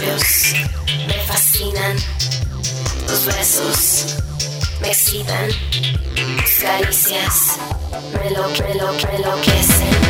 labios me fascinan, tus besos me excitan, tus caricias me lo, me lo, me.